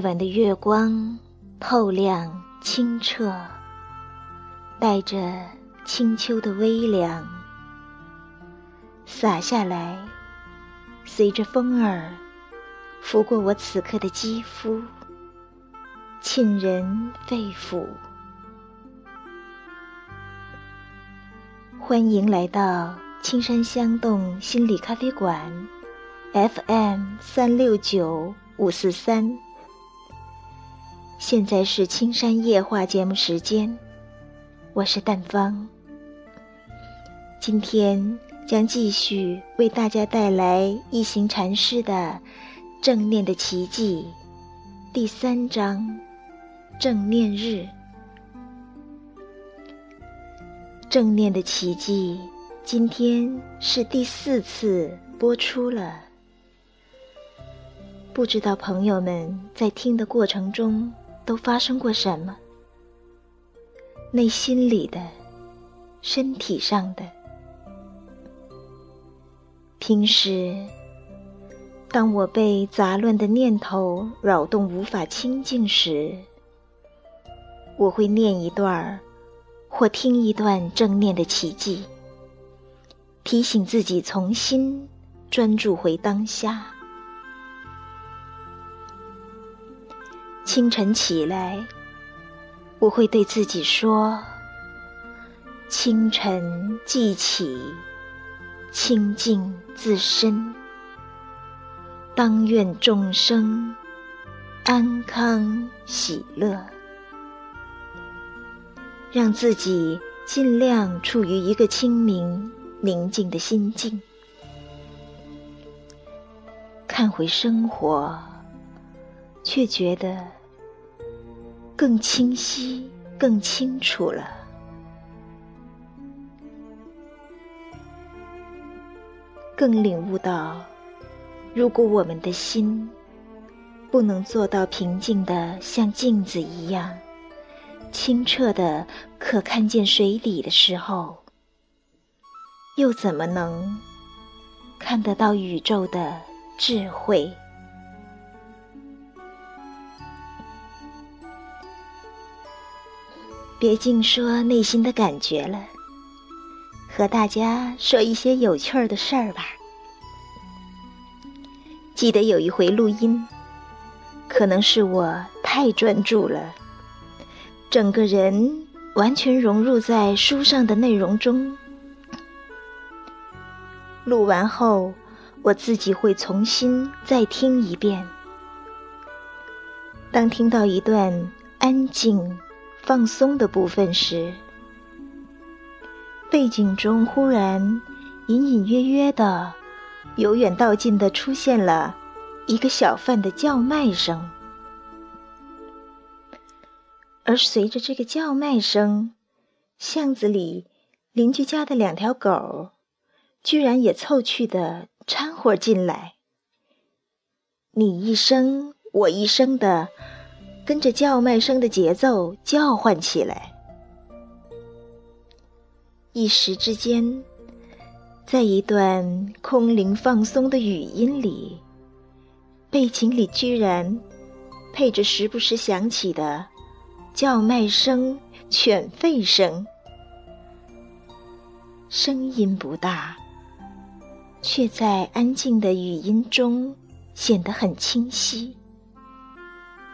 夜晚的月光透亮清澈，带着清秋的微凉，洒下来，随着风儿拂过我此刻的肌肤，沁人肺腑。欢迎来到青山香洞心理咖啡馆，FM 三六九五四三。现在是青山夜话节目时间，我是淡芳。今天将继续为大家带来一行禅师的《正念的奇迹》第三章“正念日”。正念的奇迹，今天是第四次播出了。不知道朋友们在听的过程中都发生过什么？内心里的、身体上的。平时，当我被杂乱的念头扰动，无法清静时，我会念一段儿。或听一段正念的奇迹，提醒自己重新专注回当下。清晨起来，我会对自己说：“清晨即起，清净自身，当愿众生安康喜乐。”让自己尽量处于一个清明、宁静的心境，看回生活，却觉得更清晰、更清楚了，更领悟到，如果我们的心不能做到平静的像镜子一样。清澈的，可看见水底的时候，又怎么能看得到宇宙的智慧？别净说内心的感觉了，和大家说一些有趣儿的事儿吧。记得有一回录音，可能是我太专注了。整个人完全融入在书上的内容中。录完后，我自己会重新再听一遍。当听到一段安静、放松的部分时，背景中忽然隐隐约约的、由远到近的出现了一个小贩的叫卖声。而随着这个叫卖声，巷子里邻居家的两条狗，居然也凑趣的掺和进来。你一声我一声的，跟着叫卖声的节奏叫唤起来。一时之间，在一段空灵放松的语音里，背景里居然配着时不时响起的。叫卖声、犬吠声，声音不大，却在安静的语音中显得很清晰，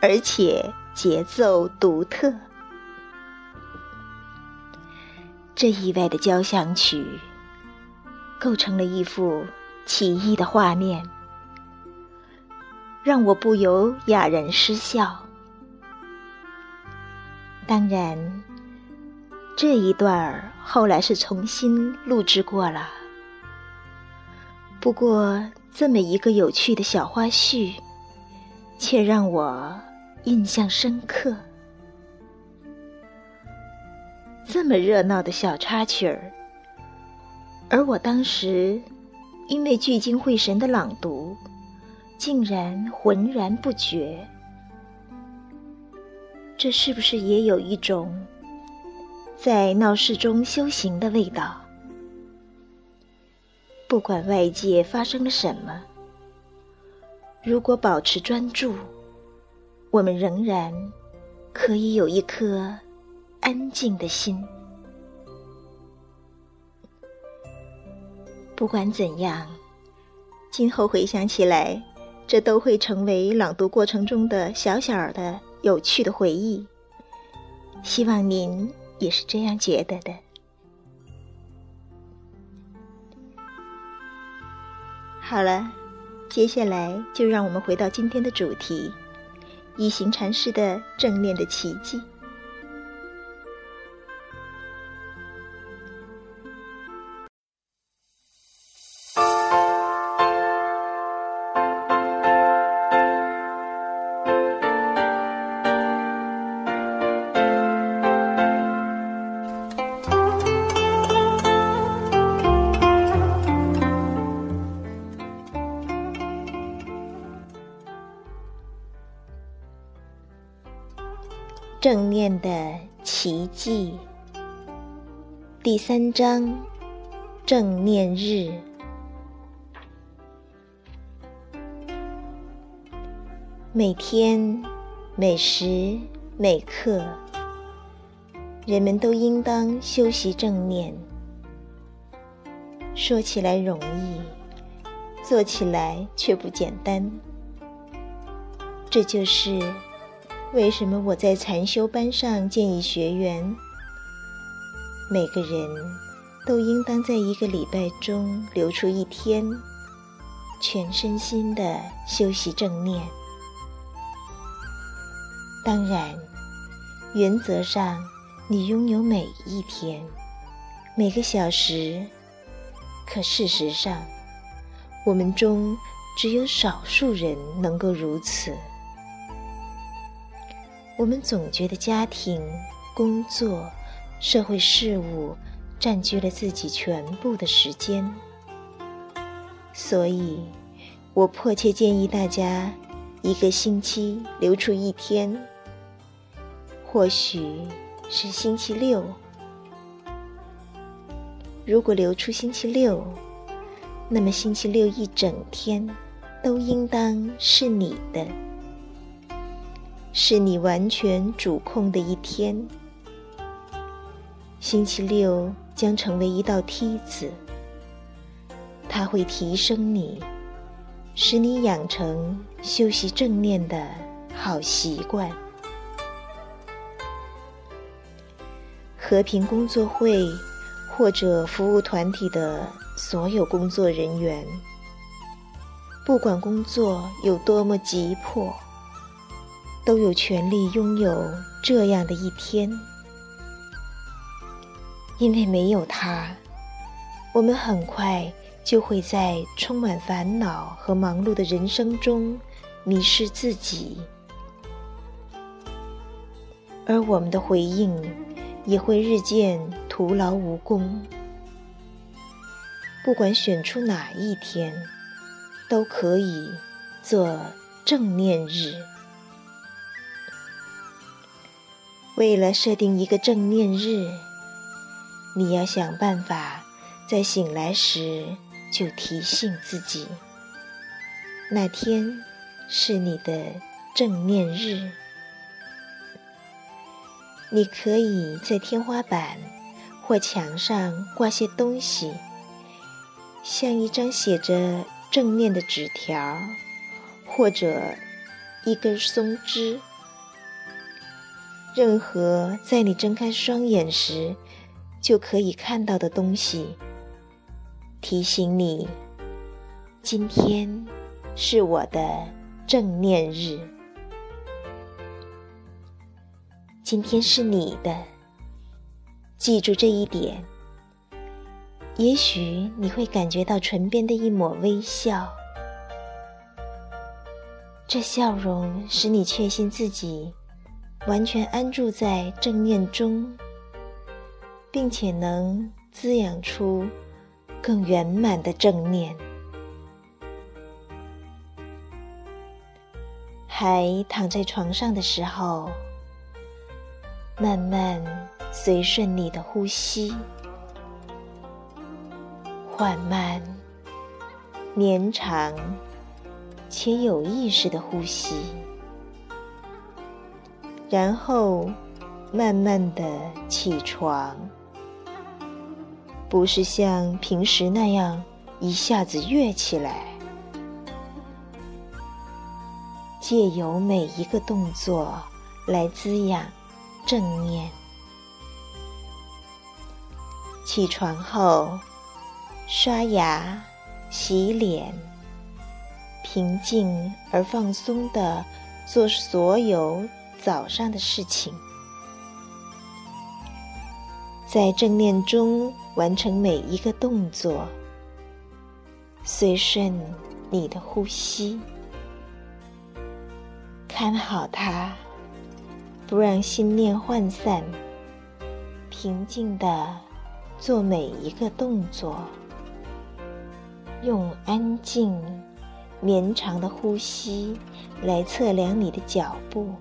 而且节奏独特。这意外的交响曲，构成了一幅奇异的画面，让我不由哑然失笑。当然，这一段儿后来是重新录制过了。不过，这么一个有趣的小花絮，却让我印象深刻。这么热闹的小插曲儿，而我当时因为聚精会神的朗读，竟然浑然不觉。这是不是也有一种在闹市中修行的味道？不管外界发生了什么，如果保持专注，我们仍然可以有一颗安静的心。不管怎样，今后回想起来，这都会成为朗读过程中的小小的有趣的回忆。希望您也是这样觉得的。好了，接下来就让我们回到今天的主题——一行禅师的正念的奇迹。正念的奇迹，第三章：正念日。每天、每时、每刻，人们都应当修习正念。说起来容易，做起来却不简单。这就是。为什么我在禅修班上建议学员，每个人都应当在一个礼拜中留出一天，全身心的修习正念？当然，原则上你拥有每一天、每个小时，可事实上，我们中只有少数人能够如此。我们总觉得家庭、工作、社会事务占据了自己全部的时间，所以我迫切建议大家一个星期留出一天，或许是星期六。如果留出星期六，那么星期六一整天都应当是你的。是你完全主控的一天。星期六将成为一道梯子，它会提升你，使你养成修习正念的好习惯。和平工作会或者服务团体的所有工作人员，不管工作有多么急迫。都有权利拥有这样的一天，因为没有它，我们很快就会在充满烦恼和忙碌的人生中迷失自己，而我们的回应也会日渐徒劳无功。不管选出哪一天，都可以做正念日。为了设定一个正念日，你要想办法在醒来时就提醒自己，那天是你的正念日。你可以在天花板或墙上挂些东西，像一张写着正念的纸条，或者一根松枝。任何在你睁开双眼时就可以看到的东西，提醒你，今天是我的正念日。今天是你的，记住这一点。也许你会感觉到唇边的一抹微笑，这笑容使你确信自己。完全安住在正念中，并且能滋养出更圆满的正念。还躺在床上的时候，慢慢随顺你的呼吸，缓慢、绵长且有意识的呼吸。然后慢慢的起床，不是像平时那样一下子跃起来。借由每一个动作来滋养正念。起床后，刷牙、洗脸，平静而放松的做所有早上的事情，在正念中完成每一个动作，随顺你的呼吸。看好它，不让心念涣散。平静的做每一个动作，用安静、绵长的呼吸来测量你的脚步。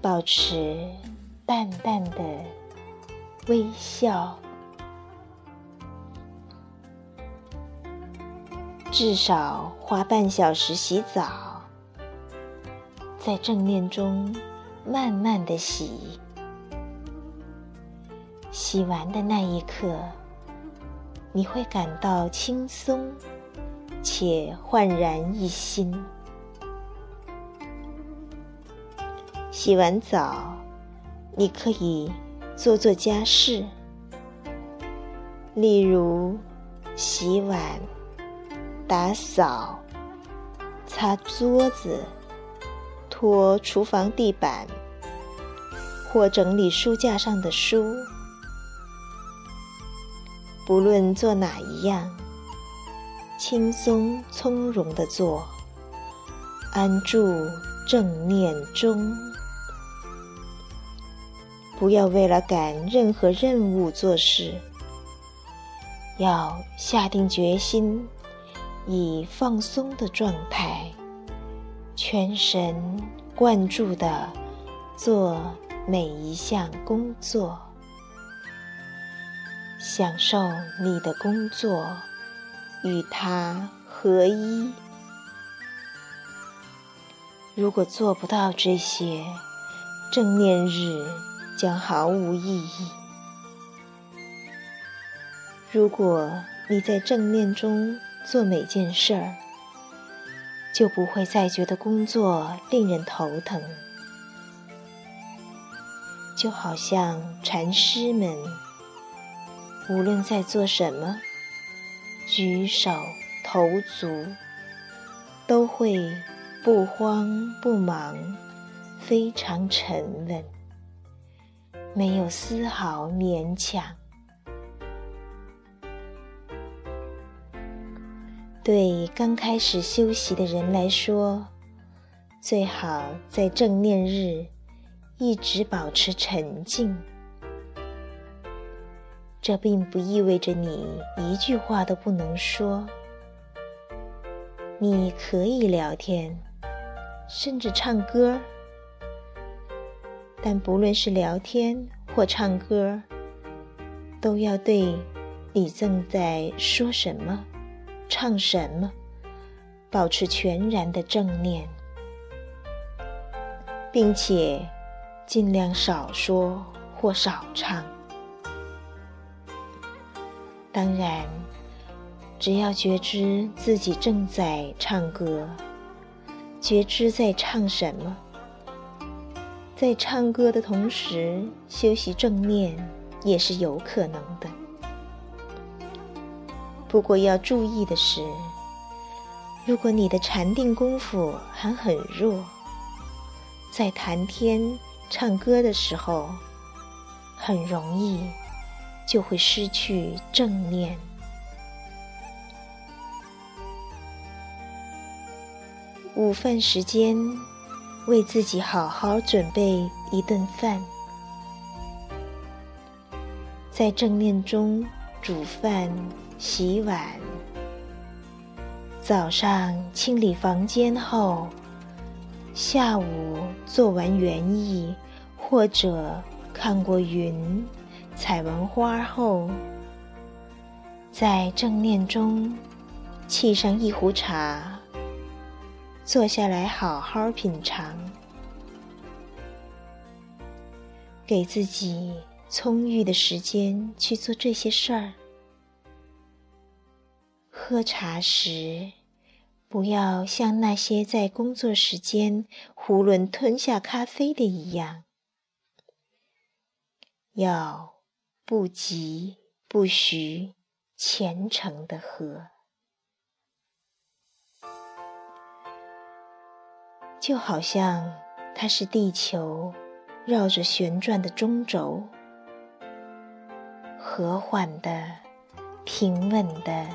保持淡淡的微笑，至少花半小时洗澡。在正念中，慢慢的洗，洗完的那一刻，你会感到轻松且焕然一新。洗完澡，你可以做做家事，例如洗碗、打扫、擦桌子。拖厨房地板，或整理书架上的书，不论做哪一样，轻松从容的做，安住正念中，不要为了赶任何任务做事，要下定决心，以放松的状态。全神贯注的做每一项工作，享受你的工作，与它合一。如果做不到这些，正念日将毫无意义。如果你在正念中做每件事儿，就不会再觉得工作令人头疼，就好像禅师们无论在做什么，举手投足都会不慌不忙，非常沉稳，没有丝毫勉强。对刚开始修习的人来说，最好在正念日一直保持沉静。这并不意味着你一句话都不能说，你可以聊天，甚至唱歌。但不论是聊天或唱歌，都要对你正在说什么。唱什么？保持全然的正念，并且尽量少说或少唱。当然，只要觉知自己正在唱歌，觉知在唱什么，在唱歌的同时修习正念也是有可能的。不过要注意的是，如果你的禅定功夫还很弱，在谈天、唱歌的时候，很容易就会失去正念。午饭时间，为自己好好准备一顿饭，在正念中煮饭。洗碗，早上清理房间后，下午做完园艺或者看过云、采完花后，在正念中沏上一壶茶，坐下来好好品尝，给自己充裕的时间去做这些事儿。喝茶时，不要像那些在工作时间囫囵吞下咖啡的一样，要不急不徐、虔诚的喝，就好像它是地球绕着旋转的中轴，和缓的、平稳的。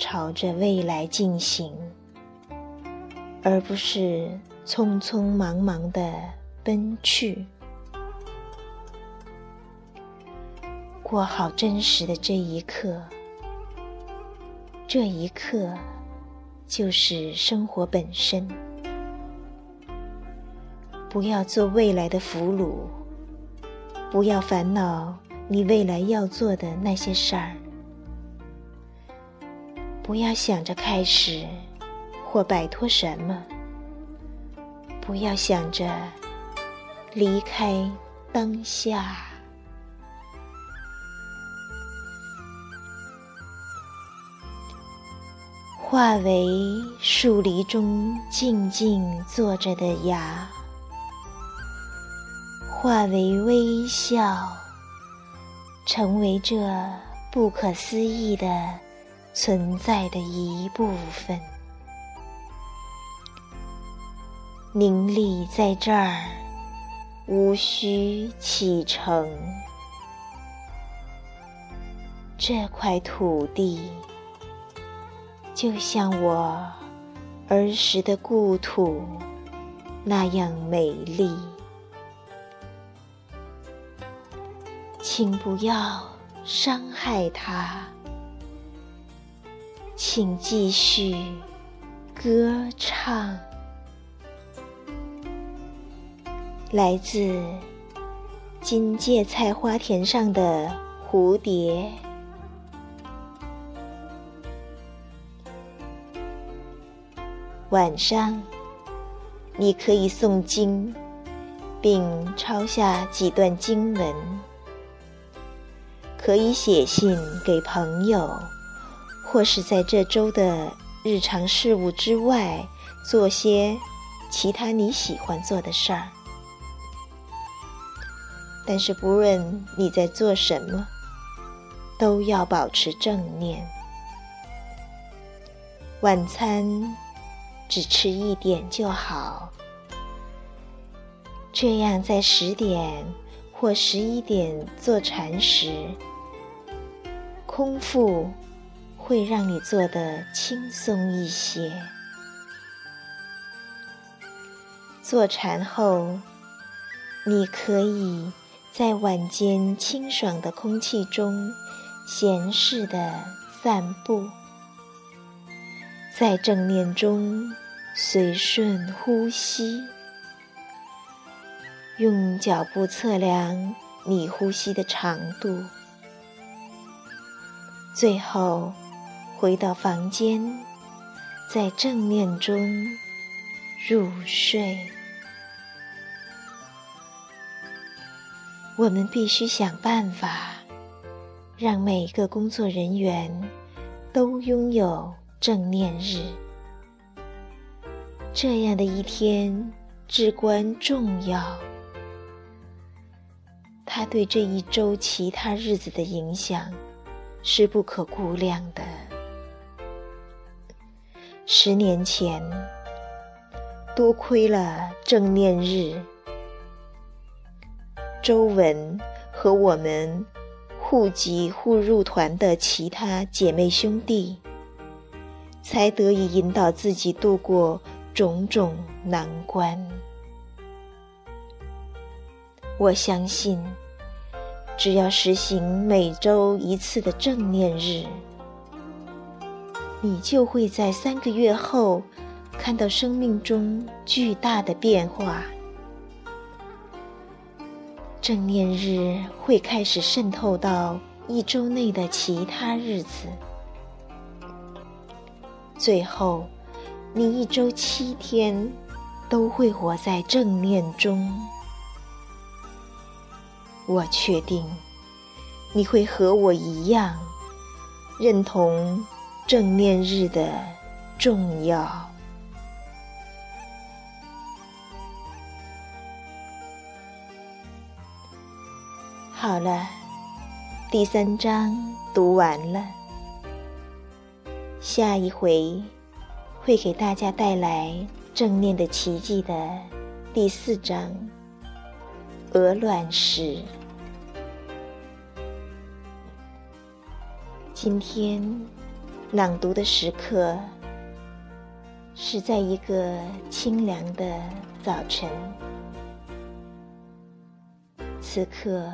朝着未来进行，而不是匆匆忙忙的奔去。过好真实的这一刻，这一刻就是生活本身。不要做未来的俘虏，不要烦恼你未来要做的那些事儿。不要想着开始或摆脱什么，不要想着离开当下，化为树篱中静静坐着的芽，化为微笑，成为这不可思议的。存在的一部分，凝立在这儿，无需启程。这块土地，就像我儿时的故土那样美丽，请不要伤害它。请继续歌唱，来自金芥菜花田上的蝴蝶。晚上，你可以诵经，并抄下几段经文，可以写信给朋友。或是在这周的日常事务之外，做些其他你喜欢做的事儿。但是不论你在做什么，都要保持正念。晚餐只吃一点就好，这样在十点或十一点坐禅时，空腹。会让你坐得轻松一些。坐禅后，你可以在晚间清爽的空气中闲适的散步，在正念中随顺呼吸，用脚步测量你呼吸的长度，最后。回到房间，在正念中入睡。我们必须想办法，让每个工作人员都拥有正念日。这样的一天至关重要，它对这一周其他日子的影响是不可估量的。十年前，多亏了正念日，周文和我们互籍互入团的其他姐妹兄弟，才得以引导自己度过种种难关。我相信，只要实行每周一次的正念日。你就会在三个月后看到生命中巨大的变化。正念日会开始渗透到一周内的其他日子，最后你一周七天都会活在正念中。我确定你会和我一样认同正念日的重要。好了，第三章读完了，下一回会给大家带来正念的奇迹的第四章。鹅卵石。今天朗读的时刻是在一个清凉的早晨。此刻，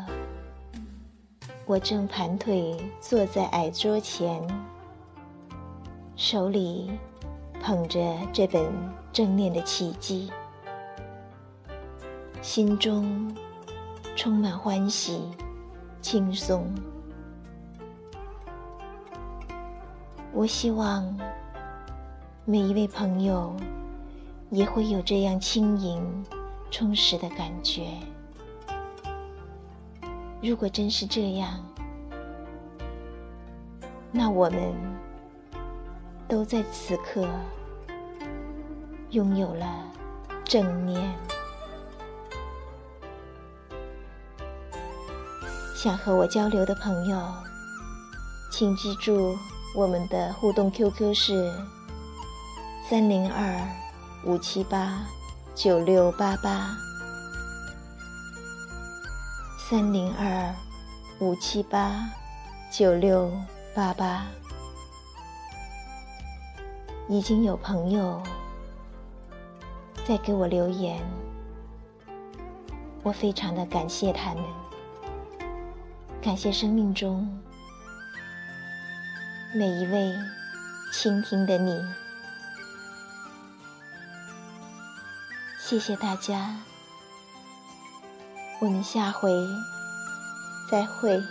我正盘腿坐在矮桌前，手里捧着这本正念的奇迹，心中。充满欢喜、轻松。我希望每一位朋友也会有这样轻盈、充实的感觉。如果真是这样，那我们都在此刻拥有了正念。想和我交流的朋友，请记住我们的互动 QQ 是三零二五七八九六八八，三零二五七八九六八八。已经有朋友在给我留言，我非常的感谢他们。感谢生命中每一位倾听的你，谢谢大家，我们下回再会。